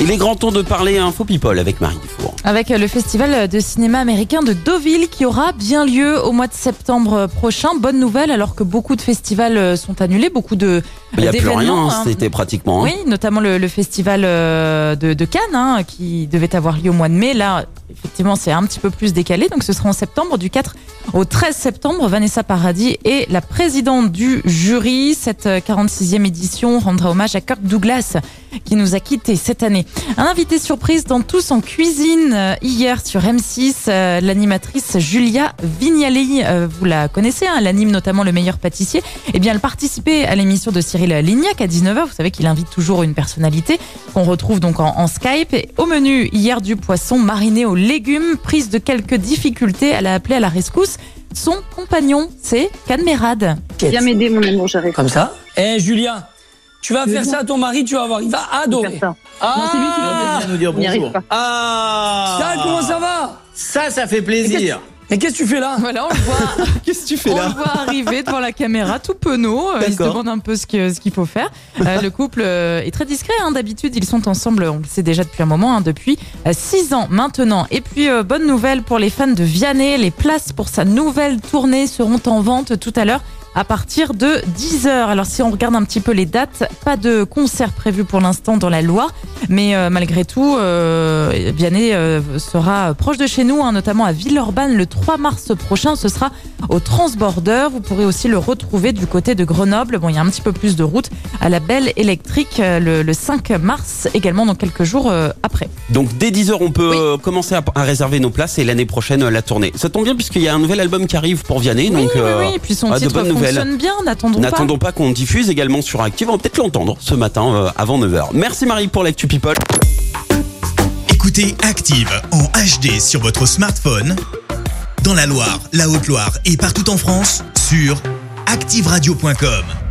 Il est grand temps de parler info people avec Marie Dufour. Avec le festival de cinéma américain de Deauville qui aura bien lieu au mois de septembre prochain. Bonne nouvelle alors que beaucoup de festivals sont annulés, beaucoup de Il n'y a plus rien, hein, c'était pratiquement. hein. Oui, notamment le, le festival euh, de, de Cannes hein, qui devait avoir lieu au mois de mai. Là, effectivement, c'est un petit peu plus décalé. Donc, ce sera en septembre, du 4 au 13 septembre. Vanessa Paradis est la présidente du jury. Cette euh, 46e édition rendra hommage à Kirk Douglas qui nous a quittés cette année. Un invité surprise dans Tous en cuisine euh, hier sur M6, euh, l'animatrice Julia Vignali. Euh, vous la connaissez, hein, elle anime notamment Le meilleur pâtissier. Eh bien, elle participait à l'émission de Cyril Lignac à 19h. Vous savez qu'il invite toujours une personnalité qu'on retrouve donc en, en Skype. Et au menu, hier du poisson mariné aux légumes, prise de quelques difficultés. Elle a appelé à la rescousse son compagnon, c'est Cadmerade. Viens m'aider, mon amour, j'arrive. Comme ça Eh Julien, tu vas faire ça à ton mari, tu vas voir, il va adorer. Ah, Non, c'est lui qui va nous dire On bonjour. Ah Ça, comment ça va? Ça, ça fait plaisir. Mais qu'est-ce que tu fais là? Voilà, on le voit. Qu'est-ce que tu fais On là le voit arriver devant la caméra, tout penaud. Euh, Il se demande un peu ce que- ce qu'il faut faire. Euh, le couple euh, est très discret. hein. D'habitude, ils sont ensemble, on le sait déjà depuis un moment, hein, depuis 6 ans maintenant. Et puis, euh, bonne nouvelle pour les fans de Vianney. Les places pour sa nouvelle tournée seront en vente tout à l'heure à partir de 10h. Alors, si on regarde un petit peu les dates, pas de concert prévu pour l'instant dans la Loire. Mais euh, malgré tout, euh, Vianney euh, sera proche de chez nous, hein, notamment à Villeurbanne le 3 mars prochain. Ce sera au Transborder. Vous pourrez aussi le retrouver du côté de Grenoble. Bon, il y a un petit peu plus de route à la Belle Électrique euh, le, le 5 mars, également dans quelques jours après. Donc dès 10h, on peut Oui. commencer à, à réserver nos places et l'année prochaine la tournée. Ça tombe bien puisqu'il y a un nouvel album qui arrive pour Vianney. donc, oui, euh, oui, oui. Et puis son ah, de titre bonnes nouvelles. Fonctionne bien. N'attendons pas. N'attendons pas, qu'on diffuse également sur Active. On va peut-être l'entendre ce matin euh, avant 9h. Merci Marie pour l'actu people. Écoutez Active en HD sur votre smartphone, dans la Loire, la Haute-Loire et partout en France, sur activeradio.com.